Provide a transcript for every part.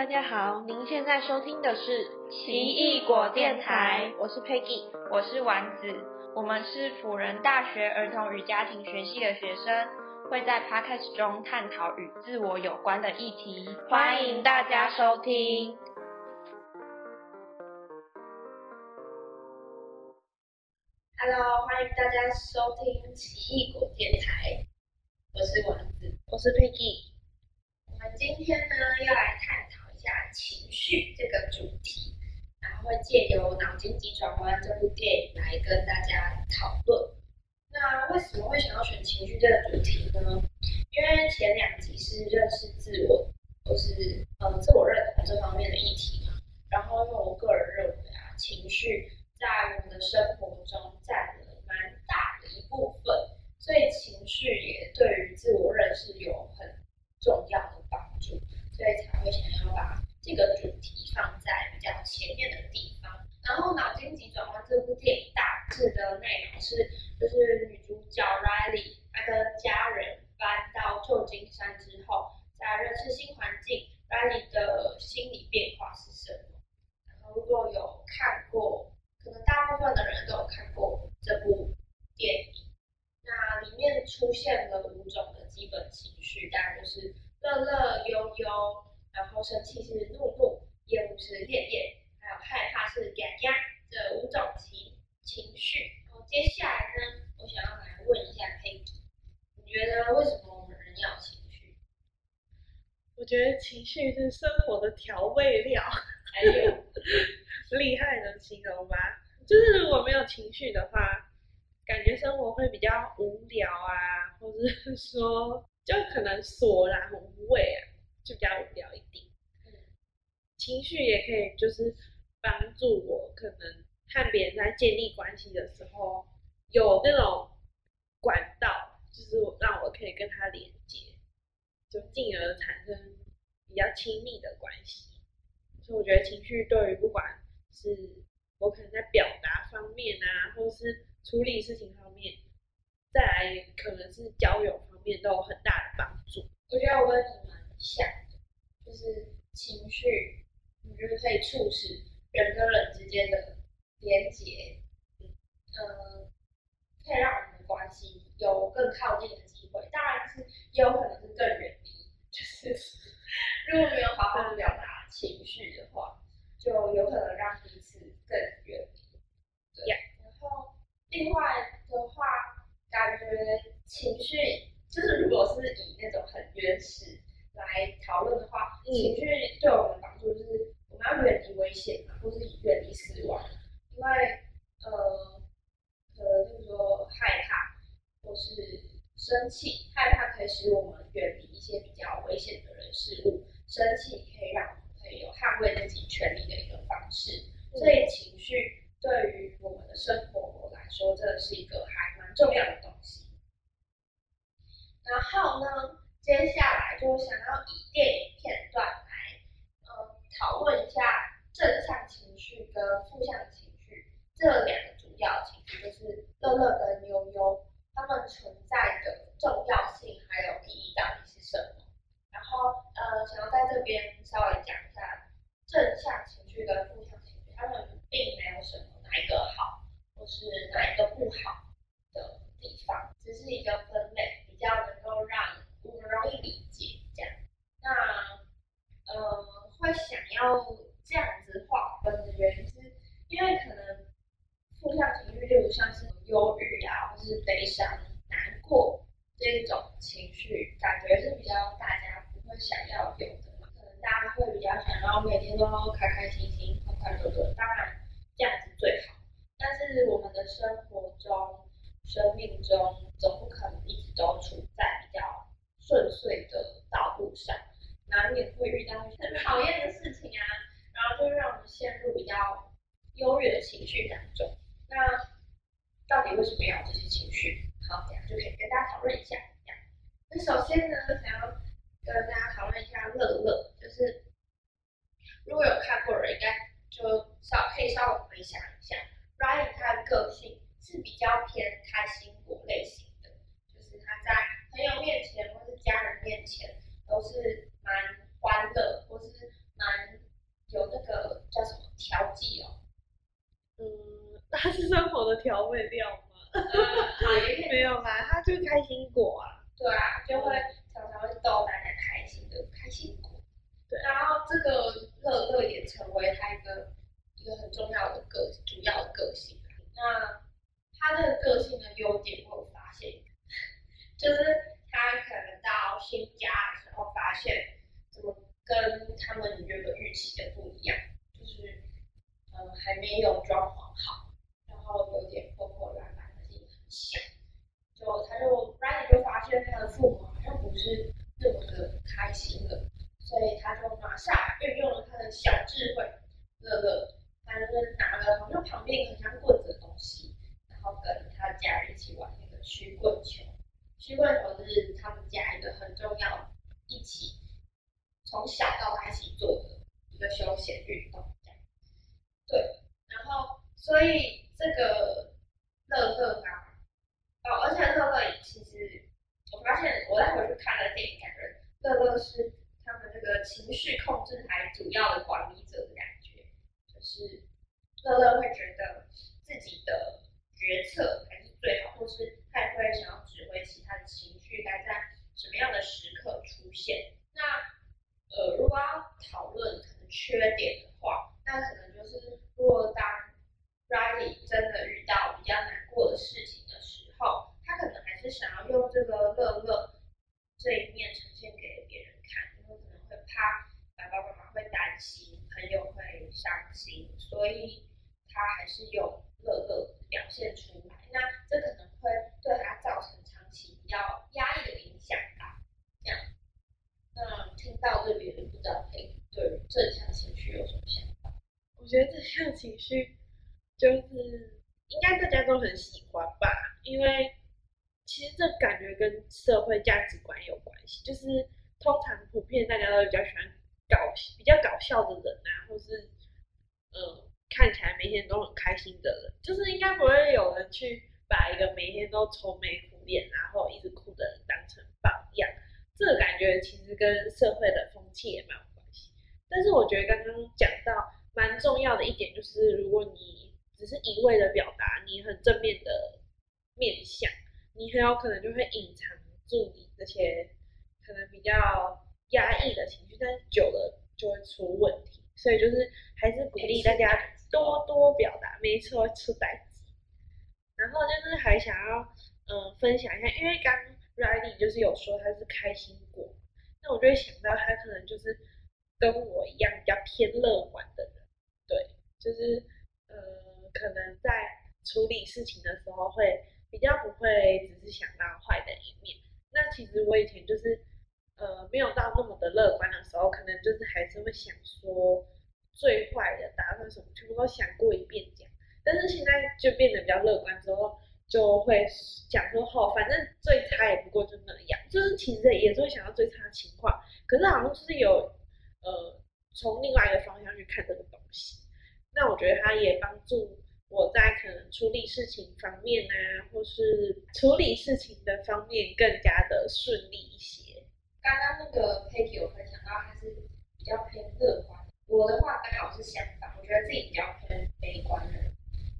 大家好，您现在收听的是奇异果电台，我是 Peggy，我是丸子，我们是辅仁大学儿童与家庭学系的学生，会在 Podcast 中探讨与自我有关的议题，欢迎大家收听。Hello，欢迎大家收听奇异果电台，我是丸子，我是 Peggy。我们今天呢要来探情绪这个主题，然后会借由《脑筋急转弯》这部电影来跟大家讨论。那为什么会想要选情绪这个主题呢？因为前两集是认识自我，或是呃自我认同这方面的议题嘛。然后，因为我个人认为啊，情绪在我们的生活中占了蛮大的一部分，所以情绪也对于自我认识有很重要的帮助。所以才会想要把这个主题放在比较前面的地方。然后《脑筋急转弯》这部电影大致的内容是，就是女主角 Riley 她跟家人搬到旧金山之后，在认识新环境，Riley 的心理变化是什么？然后如果有看过，可能大部分的人都有看过这部电影，那里面出现了五种的基本情绪，大概就是。乐乐悠悠，然后生气是怒怒，厌恶是厌厌，还有害怕是嘎嘎，这五种情情绪。然后接下来呢，我想要来问一下 Peggy，你觉得为什么我们人要情绪？我觉得情绪是生活的调味料。还有厉害的形容吗？就是如果没有情绪的话，感觉生活会比较无聊啊，或者是说。就可能索然无味啊，就比较无聊一点。情绪也可以就是帮助我，可能和别人在建立关系的时候有那种管道，就是让我可以跟他连接，就进而产生比较亲密的关系。所以我觉得情绪对于不管是我可能在表达方面啊，或是处理事情方面，再来可能是交友方。面都有很大的帮助。我觉得我跟你蛮像的，就是情绪，我觉得可以促使人跟人之间的连接，嗯，可以让我们的关系有更靠近的机会。当然是也有可能是更远离，就是 如果没有好好表达情绪的话，就有可能让彼此更远离。对，然后另外的话，感觉得情绪。就是如果是以那种很原始来讨论的话，情绪对我们帮助就是我们要远离危险，或是远离死亡，因为呃，可能就是说害怕或是生气，害怕可以使我们远离一些比较危险的人事物，生气可以让我们可以有捍卫自己权利的一个方式，所以情绪对于我们的生活来说，真的是一个还重要的东西。然后呢，接下来就想要以电影片段来，嗯，讨论一下正向情绪跟负向情绪这两个主要情绪，就是乐乐跟悠悠，他们存在的重要性还有意义到底是什么？然后，呃，想要在这边稍微讲一下正向情绪跟负向情绪，他们并没有什么哪一个好，或是哪一个不好，是一个分类。比较能够让我们容易理解这样，那呃会想要这样子划分的原因是，因为可能负向情绪，例如像是忧郁啊，或是悲伤、难过这种情绪，感觉是比较大家不会想要有的。可能大家会比较想要每天都开开心心、快快乐乐，当然这样子最好。但是我们的生活中，生命中总不可能一直都处在比较顺遂的道路上，难免会遇到很讨厌的事情啊，然后就会让我们陷入比较优越的情绪当中。那到底为什么要这些情绪？好，这样就可以跟大家讨论一下。那首先呢，想要跟大家讨论一下乐乐，就是如果有看过的人，应该就稍可以稍微回想一下 Ryan 他的个性。是比较偏开心果类型的就是他在朋友面前或是家人面前都是蛮欢乐或是蛮有那个叫什么调剂哦。嗯 他是生活的调味料吗？没有啦他就开心果啊。对啊就会常常会逗大家开心的开心果。对。然后这个乐乐也成为他一个一个很重要的个主要的个性那他这个个性的优点，我有发现，就是他可能到新家的时候，发现怎么跟他们原本预期的不一样，就是呃还没有装潢好，然后有点破破烂烂，而且很小。就他就 Riley 就发现他的父母好像不是那么的开心的，所以他就马上运用了他的小智慧，乐乐，他就是拿了好像旁边很像棍子的东西，然后跟他家人一起玩那个曲棍球。曲棍球是他们家一个很重要，一起从小到大一起做的一个休闲运动，这样。对，然后所以这个乐乐啊。哦，而且乐乐其实，我发现我再回去看那个电影，感觉乐乐是他们这个情绪控制台主要的管理者的感觉，就是乐乐会觉得自己的决策才是最好，或是他也会想要指挥其他的情绪该在什么样的时刻出现。那呃，如果要讨论可能缺点的话，那可能就是如果当 Riley 真的遇到比较难过的事情的时候，他可能还是想要用这个乐乐这一面呈现给别人看，因为可能会怕爸爸妈妈会担心，朋友会伤心，所以他还是用乐乐表现出来。那这可能会对他造成长期比较压抑的影响吧。这样，那听到这边，不知道对正向情绪有什么想法？我觉得这项情绪就是应该大家都很喜欢吧，因为其实这感觉跟社会价值观有关系，就是通常普遍大家都比较喜欢搞比较搞笑的人啊，或是呃看起来每天都很开心的人，就是应该不会有人去把一个每天都愁眉苦脸然后一直哭的人当成榜样。这个感觉其实跟社会的风气也蛮有关系。但是我觉得刚刚讲到蛮重要的一点就是，如果你只是一味的表达你很正面的面相，你很有可能就会隐藏住你这些可能比较压抑的情绪，但是久了就会出问题。所以就是还是鼓励大家多多表达，没错，出代子。然后就是还想要嗯、分享一下，因为刚 Riley 就是有说他是开心果，那我就会想到他可能就是跟我一样比较偏乐观的人，对，就是呃可能在处理事情的时候会比较不会只是想到坏的一面。那其实我以前就是呃没有到那么的乐观的时候，可能就是还是会想说最坏的打算什么，全部都想过一遍讲。但是现在就变得比较乐观之后，就会讲说哦，反正最差也不过就那样，就是其实也是会想到最差的情况，可是好像就是有呃从另外一个方向去看这个东西。那我觉得它也帮助我在可能处理事情方面啊，或是处理事情的方面更加的顺利一些。刚刚那个 Peggy 有分享到，他是比较偏乐观，我的话刚好是相反，我觉得自己比较偏悲观的，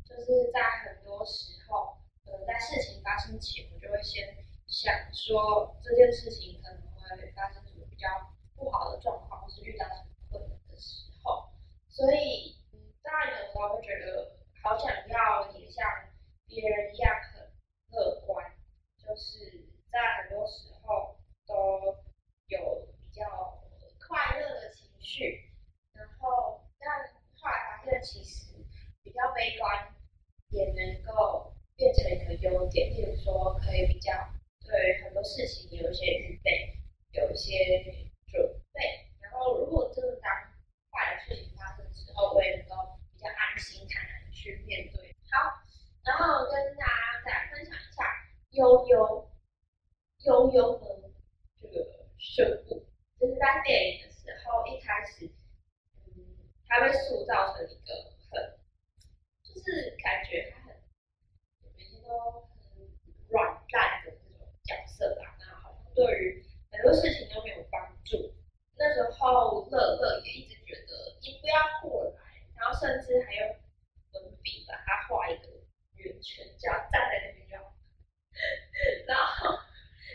就是在很多时候，呃，在事情发生前，我就会先想说这件事情可能会发生什么比较不好的状况，或是遇到什么困难的时候，所以，嗯，当然有时候会觉得好想要也像别人一样很乐观，就是在很多时候都有比较快乐的情绪，其实比较悲观也能够变成一个优点，例如说可以比较对很多事情有一些预备，有一些准备，然后如果真的当坏的事情发生之后，我也能够比较安心坦然地去面对。好，然后跟大家再分享一下悠悠悠悠的这个生物，就是在电影的时候一开始，他被塑造成一个很，就是感觉他很每天都很软烂的那种角色吧。那好像对于很多事情都没有帮助。那时候乐乐也一直觉得你不要过来，然后甚至还用粉笔把他画一个圆圈，就要站在那边要，然后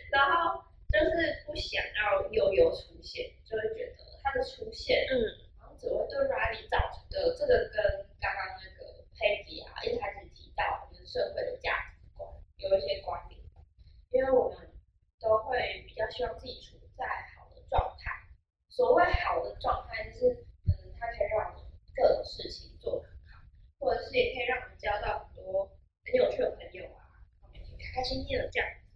然后就是不想要悠悠出现，就会觉得他的出现，嗯。只会对 Riley 造成的。这个跟刚刚那个 Peggy 啊一开始提到我们社会的价值观有一些关联，因为我们都会比较希望自己处在好的状态。所谓好的状态，就是嗯，它可以让我们各种事情做得很好，或者是也可以让我们交到很多很有趣的朋友啊，每天开开心心的这样子。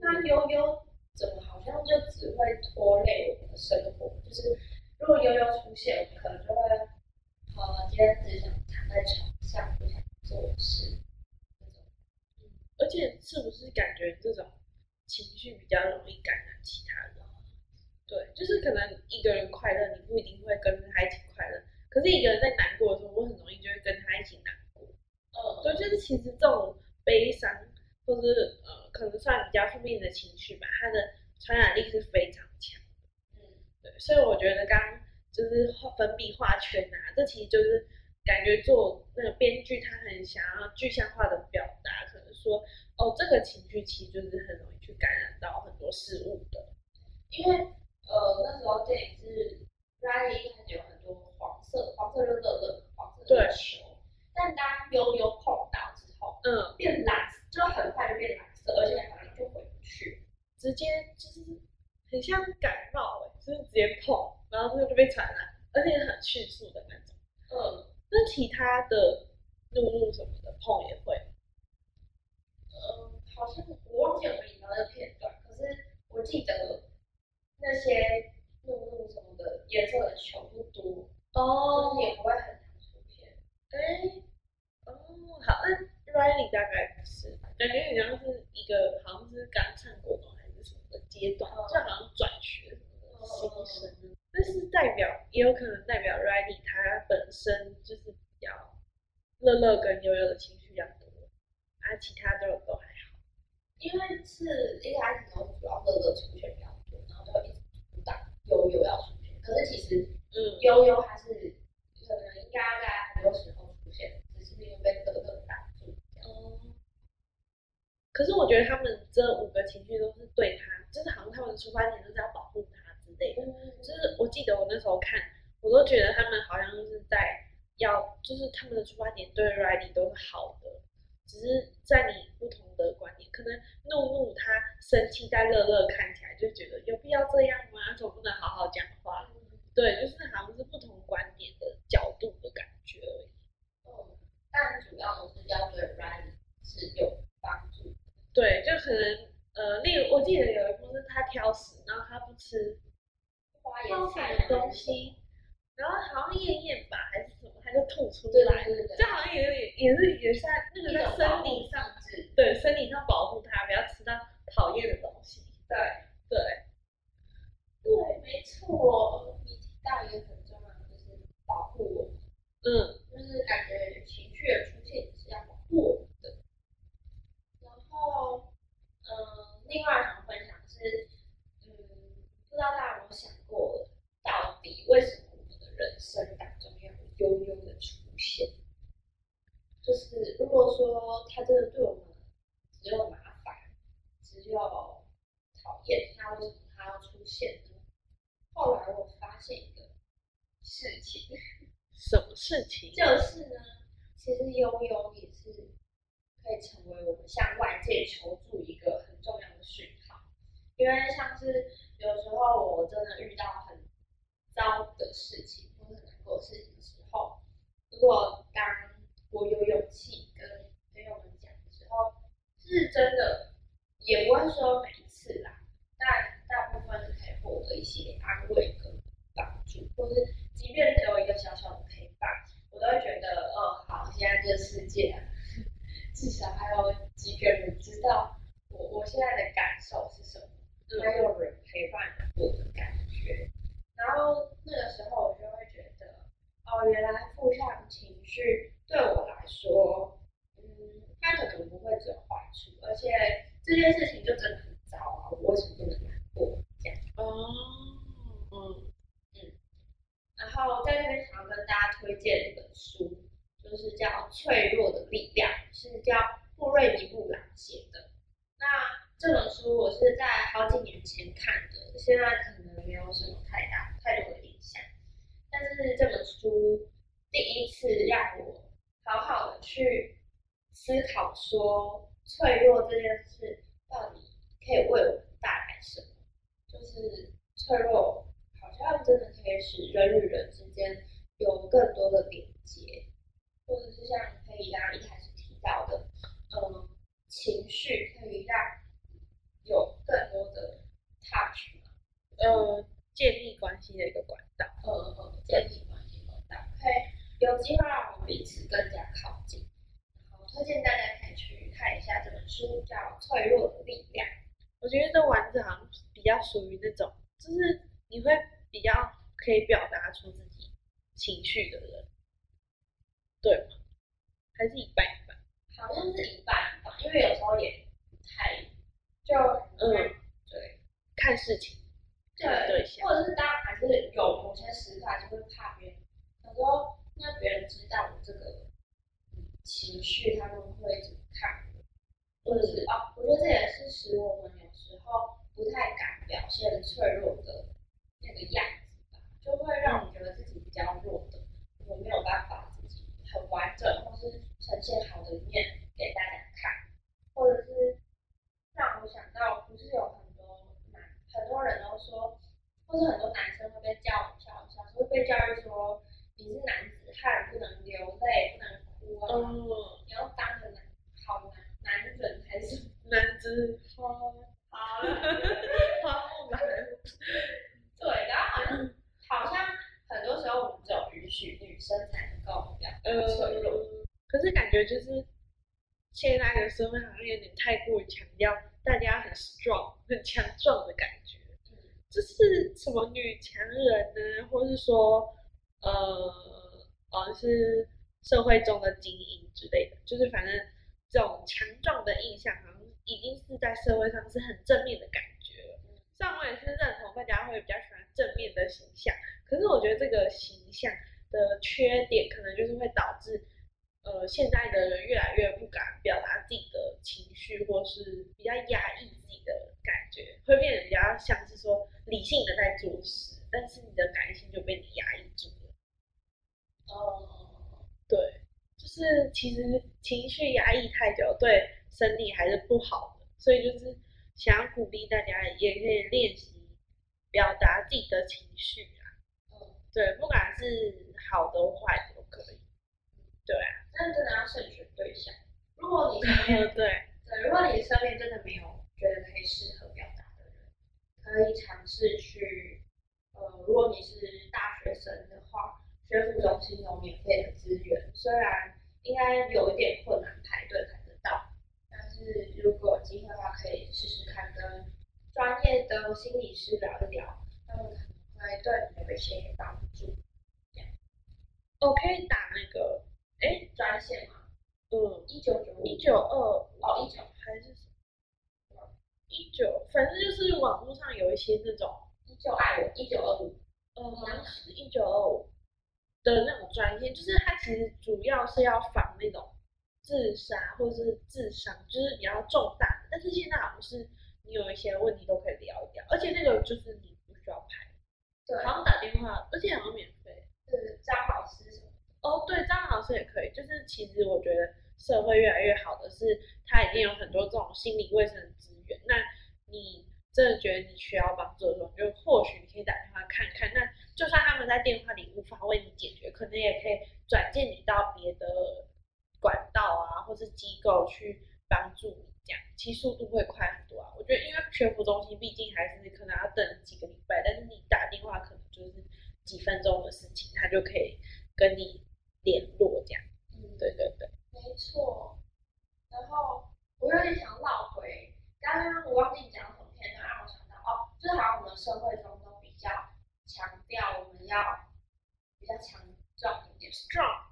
那悠悠怎么好像就只会拖累我们的生活？就是。如果悠悠出现，可能就会，呃，今天只想躺在床上，不想做事。而且是不是感觉这种情绪比较容易感染其他人？对，就是可能一个人快乐，你不一定会跟他一起快乐。可是一个人在难过的时候，我很容易就会跟他一起难过。嗯，对，就是其实这种悲伤，或是呃，可能算比较负面的情绪吧，它的传染力是非常强。所以我觉得刚就是粉笔画圈啊，这其实就是感觉做那个编剧他很想要具象化的表达，可能说哦，这个情绪其实就是很容易去感染到很多事物的，因为呃那时候电影是 Riley 一开始有很多黄色，黄色就是乐乐，黄色就是球，但当悠悠碰到之后，嗯，变蓝，就很快就变蓝色，而且好像就回不去，直接就是很像感冒欸、就是直接碰，然后这个就被传染，而且很迅速的那种。嗯那其他的怒怒什么的碰也会，嗯，好像我忘记有没有引到这个片段，可是我记得那些怒怒什么的颜色的球不多，就是也不会很常出现。哎，哦，好，那 Riley 大概不是，感觉你像是一个好像是刚上国中还是什么的阶段，就好像转学什么的新生，但是代表也有可能代表 Riley 他本身就是比较乐乐跟悠悠的情绪比较多，啊，其他都都还好。因为是一开始都主要乐乐出现比较多，然后就一直主打悠悠要出现，可是其实嗯，悠悠还是可能应该要在很多时候出现，只是因为被乐乐挡住。哦，可是我觉得他们这五个情绪都是对他，就是好像他们的出发点都是要保护他之类的。就是我记得我那时候看，我都觉得他们好像是在要，就是他们的出发点对 Riley 都是好的，只是在你不同的观点，可能怒怒他生气，在乐乐看起来就觉得有必要这样吗？总不能好好讲话？对，就是好像是不同观点的角度的感觉而已。嗯，但主要都是要对 Riley 是有帮助的。对，就可能呃，例如我记得有一部是他挑食，然后他不吃花椰菜么东西，然后好像咽咽吧还是什么，他就吐出来，对对对这好像也有点也是也是在那个在生理上。对生理上保护他，不要吃到讨厌的东西。对对，对，没错。你提到一个很重要的，就是保护我们，嗯就是感觉情绪的出现是要保护我们的。然后，嗯，另外想分享是，嗯，不知道大家有没有想过，到底为什么我们的人生当中要有悠悠的出现？就是如果说他真的对我们只有麻烦，只有讨厌，那为什么他要出现呢？后来我发现一个事情，什么事情？就是呢，其实悠悠也是可以成为我们向外界求助一个很重要的讯号，因为像是有时候我真的遇到很糟的事情或者很难过的事情的时候，如果当我有勇气跟朋友们讲的时候，是真的，也不会说每一次啦，但大部分是可以获得一些安慰跟帮助，或是即便只有一个小小的陪伴，我都会觉得，哦，好，现在这个世界、至少还有几个人知道我我现在的感受是什么，还有人陪伴我的感觉。然后那个时候我就会觉得，哦，原来负向情绪对我来说，嗯，它可能不会只有坏处，而且这件事情就真的很糟啊，我为什么不能难过？这样。哦，嗯然后在这边想要跟大家推荐一本书，就是叫《脆弱的力量》，是叫布瑞尼布朗写的。那这本书我是在好几年前看的，现在可能没有什么太大太多的印象。但是这本书第一次让我好好的去思考说，脆弱这件事到底可以为我们带来什么？就是脆弱，好像真的可以使人与人之间有更多的连接，或者是像可以刚刚一开始提到的，嗯，情绪可以让有更多的 touch 嘛，呃，建立关系的一个管道。呃呃，建立关系管道，可以有机会让我们彼此更加靠近。然后推荐大家可以去看一下这本书，叫《脆弱的力量》。我觉得这丸子好像比较属于那种，就是你会比较可以表达出自己情绪的人，对吗？还是一半一半？好像是一半一半，因为有时候也太就嗯，对看事情，对对象。或者是当然还是有某些时刻就会怕别人，有时候那别人知道我这个情绪，他们会怎么看，或者是哦，我觉得这也是使我们有时候不太敢表现脆弱的那个样子吧，就会让我们觉得自己比较弱的，我没有办法自己很完整或是呈现好的一面给大家看，或者是让我想到，不是有很多男很多人都说，或者很多男生会被教教小时候被教育说你是男子汉，不能流泪，不能哭啊，嗯，你要当个男好男男人还是？男子花好了，花木兰，对，然后好像好像很多时候我们只有允许女生才能够表达呃脆弱，，可是感觉就是现在的社会好像有点太过于强调大家很 strong、很强壮的感觉。就是什么女强人呢，或是说呃呃是社会中的精英之类的，就是反正这种强壮的印象好像已经是在社会上是很正面的感觉了。虽然我也是认同大家会比较喜欢正面的形象，可是我觉得这个形象的缺点可能就是会导致。呃，现在的人越来越不敢表达自己的情绪，或是比较压抑自己的感觉，会变得比较像是说理性的在做事，但是你的感性就被你压抑住了。哦，对，就是其实情绪压抑太久，对身体还是不好的，所以就是想要鼓励大家，也可以练习表达自己的情绪啊。嗯，对，不管是好的坏的都可以。对啊，但真的要慎选对象。如果你身边 对，对，如果你身边真的没有觉得可以适合表达的人，可以尝试去，呃，如果你是大学生的话，学府中心有免费的资源，虽然应该有一点困难排队排得到，但是如果有机会的话，可以试试看跟专业的心理师聊一聊，他们可能会对你有一些帮助。我可以打那个，哎，专线吗，嗯，一九九五一九二哦一九还是什么？一九，反正就是网络上有一些那种，一九爱我一九二五，嗯，好像是一九二五的那种专业，就是它其实主要是要防那种自杀或者是自伤，就是比较重大的。但是现在好像是你有一些问题都可以聊一聊，而且那个就是你不需要排，对，好像打电话，而且好像免费。是张老师什么。哦，对，张老师也可以。就是其实我觉得社会越来越好的是，它已经有很多这种心理卫生的资源。那你真的觉得你需要帮助的时候，就或许你可以打电话看看。那就算他们在电话里无法为你解决，可能也可以转介你到别的管道啊，或是机构去帮助你，这样其实速度会快很多啊。我觉得，因为全服中心毕竟还是可能要等几个礼拜，但是你打电话可能就是几分钟的事情，他就可以跟你联络这样。嗯，对对对，没错。然后我有点想绕回刚刚我忘记讲什么片段，让我想到哦，就是好像我们社会中都比较强调我们要比较强壮一点，strong，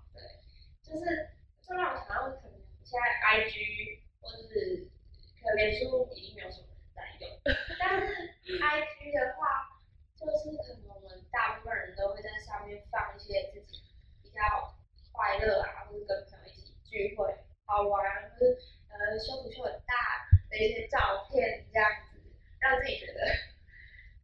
就是就让我想到可能现在 IG 或是可能脸书已经没有什么人在用，但是 IG 的话，就是可能我们大部分人都会在上面放一些自己比较快乐啊，或是跟朋友一起聚会好玩，或是呃胸脯胸很大的一些照片这样子，让自己觉得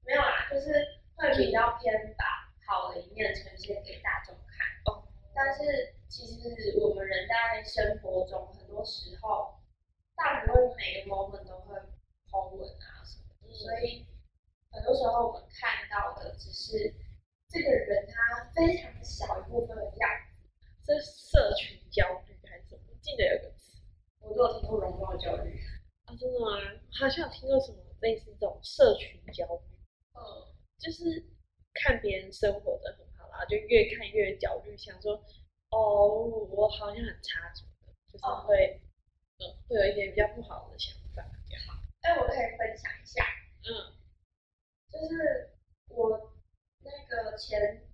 没有啦，就是会比较偏把好的一面呈现给大众看。哦，但是其实我们人在生活中很多时候，大部分每个 moment 都会空文啊什么，所以很多时候我们看到的只是这个人他非常小一部分的样子，是社群焦虑还是什么？记得有个词，我都有听过容貌焦虑。啊，真的吗？好像有听过什么？类似这种社群焦虑，嗯，就是看别人生活的很好啦，就越看越焦虑，想说哦，我好像很差什么的，就是哦。会嗯会有一点比较不好的想法这样。哎，我可以分享一下，嗯。就是我那个前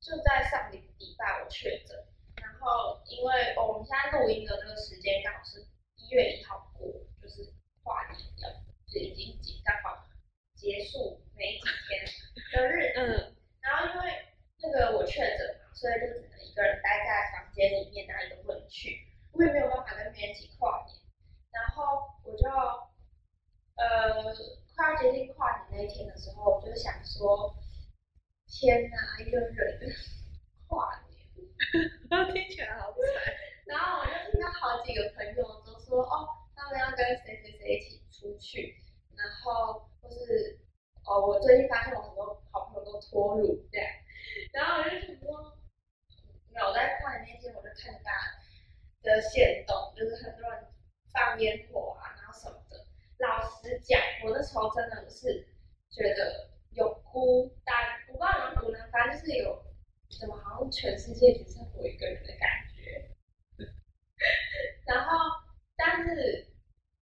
就在上礼礼拜我确诊，然后因为哦我们现在录音的这个时间刚好是一月一号过，就是跨年了，就已经即刚好结束没几天的日子。嗯然后因为那个我确诊嘛，所以就只能一个人待在房间里面，哪里都不能去，我也没有办法跟别人一起跨年。然后我就呃快要接近跨年那一天的时候，我就想说，天哪，一个人跨年。听起来好惨。然后我就听到好几个朋友都说，哦，他们要跟谁谁谁一起出去，然后或是哦，我最近发现我很多好朋友都脱乳这样，然后我就想说，没有我在跨年那天我就看大家的线动，就是很多人放烟火啊，然后什么的。老实讲，我那时候真的是觉得有哭，但我不知道有没有哭呢，反正就是有，怎么好像全世界只剩我一个人的感觉。然后，但是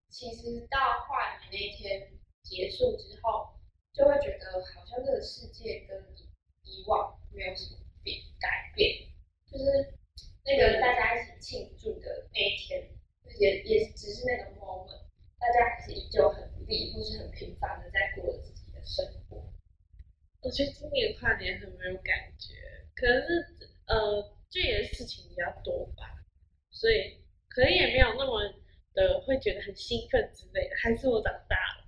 其实到跨年那一天结束之后，就会觉得好像这个世界跟以往没有什么变改变，就是那个大家一起庆祝的那一天，也也只是那个 moment，大家还是依旧很努力或是很平凡的在过着自己的生活。我觉得今年跨年很没有感觉，可能是呃，就也是事情比较多吧，所以可能也没有那么的会觉得很兴奋之类的，还是我长大了。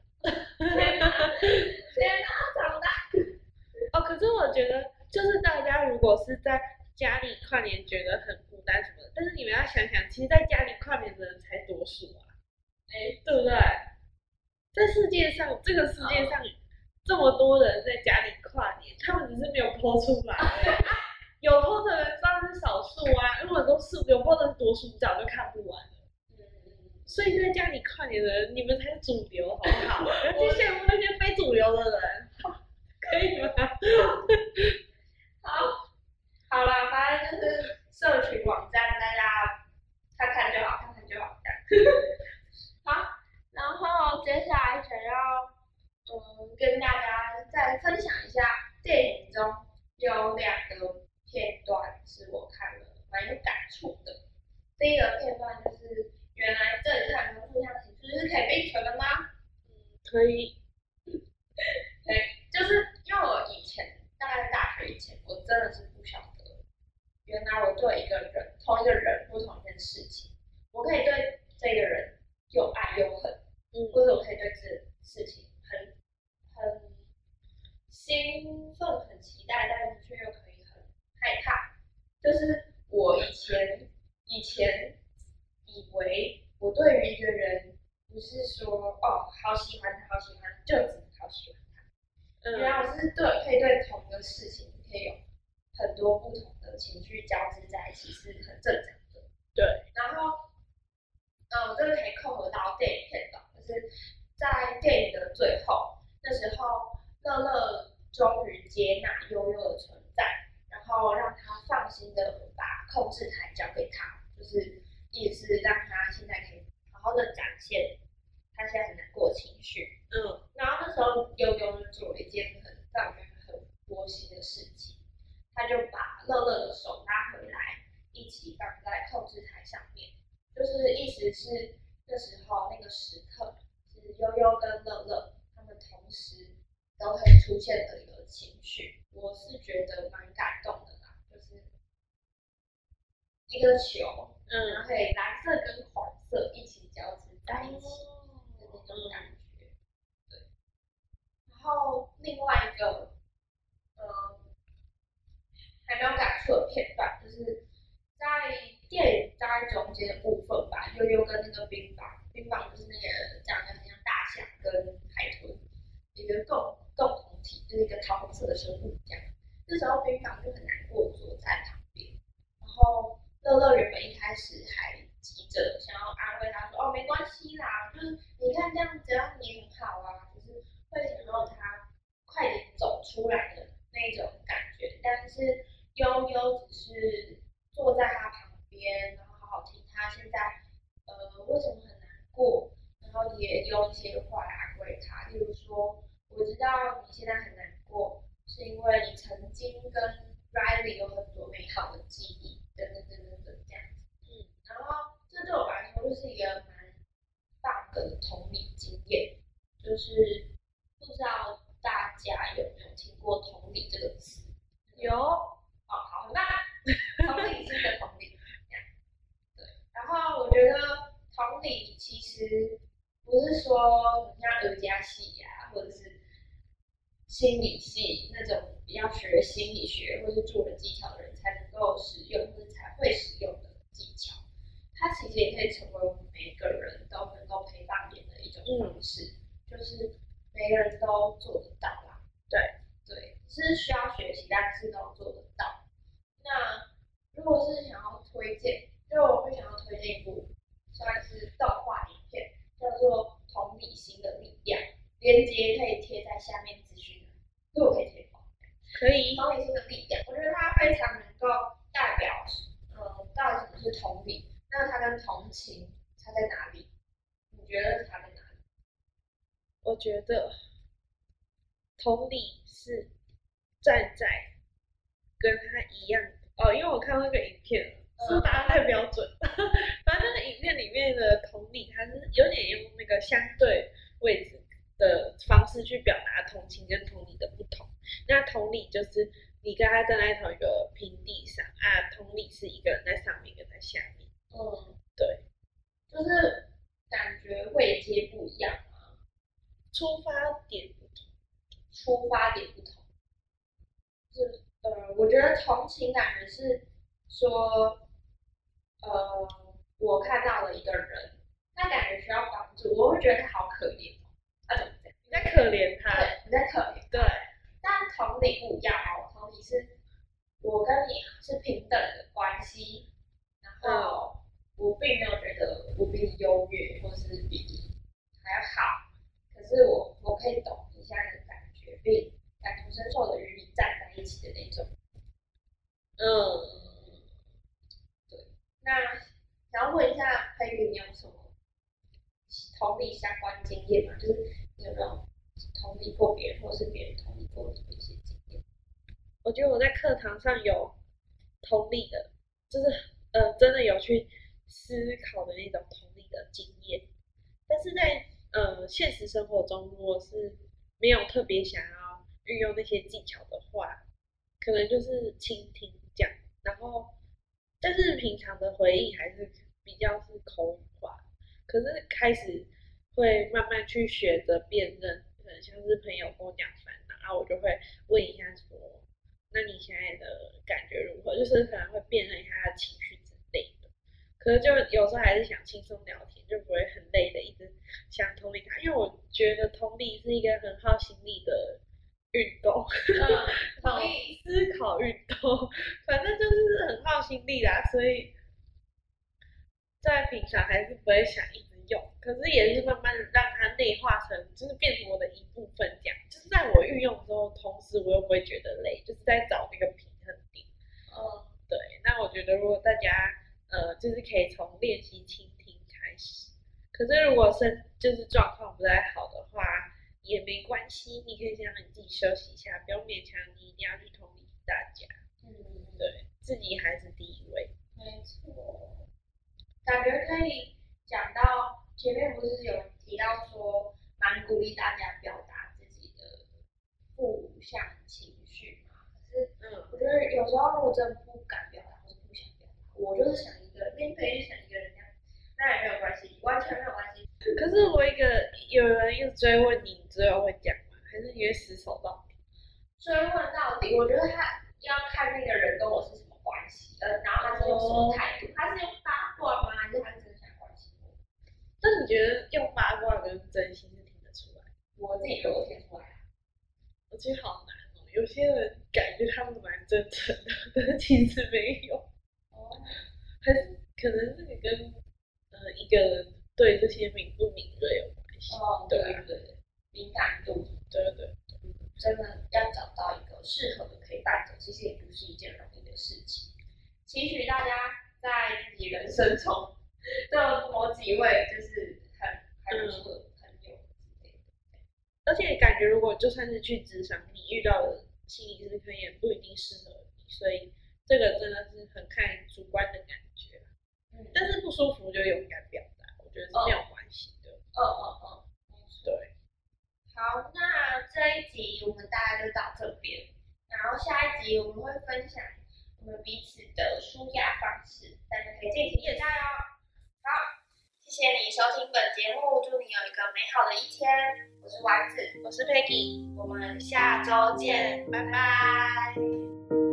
天哪，天哪，长大！哦，可是我觉得，就是大家如果是在家里跨年觉得很孤单什么的，但是你们要想想，其实在家里跨年的人才多数啊，哎，对不对？在世界上，这个世界上这么多人在家里跨年，他们只是没有播出来有播的人当然是少数啊，如果都是有播的多数，早就看不完了。嗯，所以在家里跨年的人，你们才是主流，好不好？不要去羡慕那些非主流的人，可以吗？好，好了，反正就是社群网站，大家看看就好，看看就好，这样。好，然后接下来想要，嗯，跟大家再分享一下电影中有两个片段是我看了蛮有感触的。第一个片段就是，原来正向跟负向情绪是可以并存的吗？嗯可以，对，就是因为我以前真的是不晓得，原来我对一个人，同一个人不同一件事情，我可以对这个人又爱又恨，嗯或者我可以对这事情很很兴奋、很期待，但是却又可以很害怕。就是我以前以前以为我对于一个人不是说哦好喜欢他，好喜欢，就只能好喜欢他。原来嗯我是对可以对同一个事情可以有很多不同的情绪交织在一起，是很正常的。对，然后，嗯，这个可以扣合到电影片段，就是在电影的最后，那时候乐乐终于接纳悠悠的存在，然后让他放心的把控制台交给他，就是意思是让他现在可以好好的展现他现在很难过的情绪。嗯然后那时候悠悠就做了一件很让人很窝心的事情，他就把乐乐的手拉回来，一起放在控制台上面，就是意思是那时候那个时刻是悠悠跟乐乐他们同时都会出现的一个情绪，我是觉得蛮感动的啦，就是一个球，嗯然后可以蓝色跟黄色一起交织在一起。的那种感觉。对，然后另外一个，嗯，还没有感触的片段，就是在电影大概中间的部分吧，悠悠跟那个冰棒，冰棒就是那个长得很像大象跟海豚一个共共同体，就是一个桃红色的生物这样。这时候冰房就很难过，坐在旁边。然后乐乐原本一开始还急着想要安慰他说：“哦，没关系啦，就是你看这样，只要你很好啊，就是会想要他快点走出来的那种感觉。”但是悠悠只是坐在他旁边，然后好好听他现在呃为什么很难过，然后也用一些话来安慰他，例如说：“我知道你现在很难过，是因为你曾经跟 Riley 有很多美好的记忆，等等等等等这样子。”嗯，然后这对我来说就是一个蛮棒的同理经验，就是不知道大家有没有听过“同理”这个词？有，哦，好，那同理心的同理，这样对。然后我觉得同理其实不是说你像儿家系呀、或者是心理系那种要学心理学或是做人技巧的人才能够使用或者才会使用的技巧，它其实也可以成为我们每一个人都能够陪伴别人的一种方式，就是每个人都做得到啦。对对，是需要学习，但是都做得到。那如果是想要推荐，就我会想要推荐一部算是动画影片，叫做《同理心的力量》，链接可以贴在下面资讯栏，如果可以贴吗？可以。同理心的力量，我觉得它非常能够代表，呃，到底什么是同理？那它跟同情差在哪里？你觉得差在哪里？我觉得同理是站在跟他一样哦，因为我看到那个影片了，是答案太标准？反正那个影片里面的同理，他是有点用那个相对位置的方式去表达同情跟同理的不同。那同理就是你跟他站在同一个平地上啊，同理是一个人在上面，一个人在下面。嗯，对，就是感觉位阶不一样啊，出发点不同。出发点不同。就是呃，我觉得同情感觉是说，呃，我看到了一个人，他感觉需要帮助，我会觉得他好可怜哦，他怎么这样？你在可怜他，对，你在可怜。对，但同理不一样哦，同理是我跟你是平等的关系，然后我并没有觉得我比你优越，或是比你还要好，可是我我可以懂一下你的感觉，并感同身受的与你站在一起的那种。嗯，对那想要问一下佩玉，你有什么同理相关经验吗？就是你有没有同理过别人，或是别人同理过你的一些经验？我觉得我在课堂上有同理的，就是呃，真的有去思考的那种同理的经验，但是在呃现实生活中，我是没有特别想要运用那些技巧的话，可能就是倾听这样，然后但是平常的回应还是比较是口语化，可是开始会慢慢去学着辨认，可能像是朋友跟我讲烦恼，然后我就会问一下说。那你现在的感觉如何？就是可能会辨认一下他的情绪之类的。可是就有时候还是想轻松聊天，就不会很累的一直想同理他，因为我觉得同理是一个很耗心力的运动，嗯，同意。思考运动，反正就是很耗心力啦，所以在平常还是不会想一直用，可是也是慢慢的让它内化成，就是变成我的一部分这样。就是在我运用之后，同时我又不会觉得累，就是在找那个平衡点。嗯，对，那我觉得如果大家呃，就是可以从练习倾听开始。可是如果身就是状况不太好的话，也没关系，你可以先让你自己休息一下，不用勉强你一定要去同理大家。嗯，对自己还是第一位。没错。感觉可以讲到前面不是有提到说，蛮鼓励大家表达自己的负向情绪嘛？可是嗯，我觉得有时候我真的不敢表达或是不想表达，我就是想一个人，另可以去想一个人这样，那也没有关系，完全没有关系。可是我一个有人一直追问你，你最后会讲吗？还是你会死守到底？追问到底，我觉得他要看那个人跟我是什么关系，呃，然后他是用什么态度，他是用八卦吗？还是他真的想关心我？那你觉得用八卦跟真心是听得出来？我自己觉得我听出来了。我觉得好难哦，有些人感觉他们蛮真诚的，但是其实没有。哦，还是可能这个跟呃一个人对这些敏不敏锐有关系。哦，对对对，敏感度，对对对，真的要找到一个适合的可以带走，其实也不是一件容易的事情。期许大家在自己人生中，的某几位就是很很不错的朋友之类的。而且感觉如果就算是去职场，你遇到的心理咨询也不一定适合你，所以这个真的是很看主观的感觉。嗯，但是不舒服就勇敢表觉得是没有关系的。嗯嗯嗯。对，好，那这一集我们大概就到这边，然后下一集我们会分享我们彼此的舒压方式，大家可以敬请期待哦。好，谢谢你收听本节目，祝你有一个美好的一天。我是丸子，我是 Peggy，我们下周见，拜拜。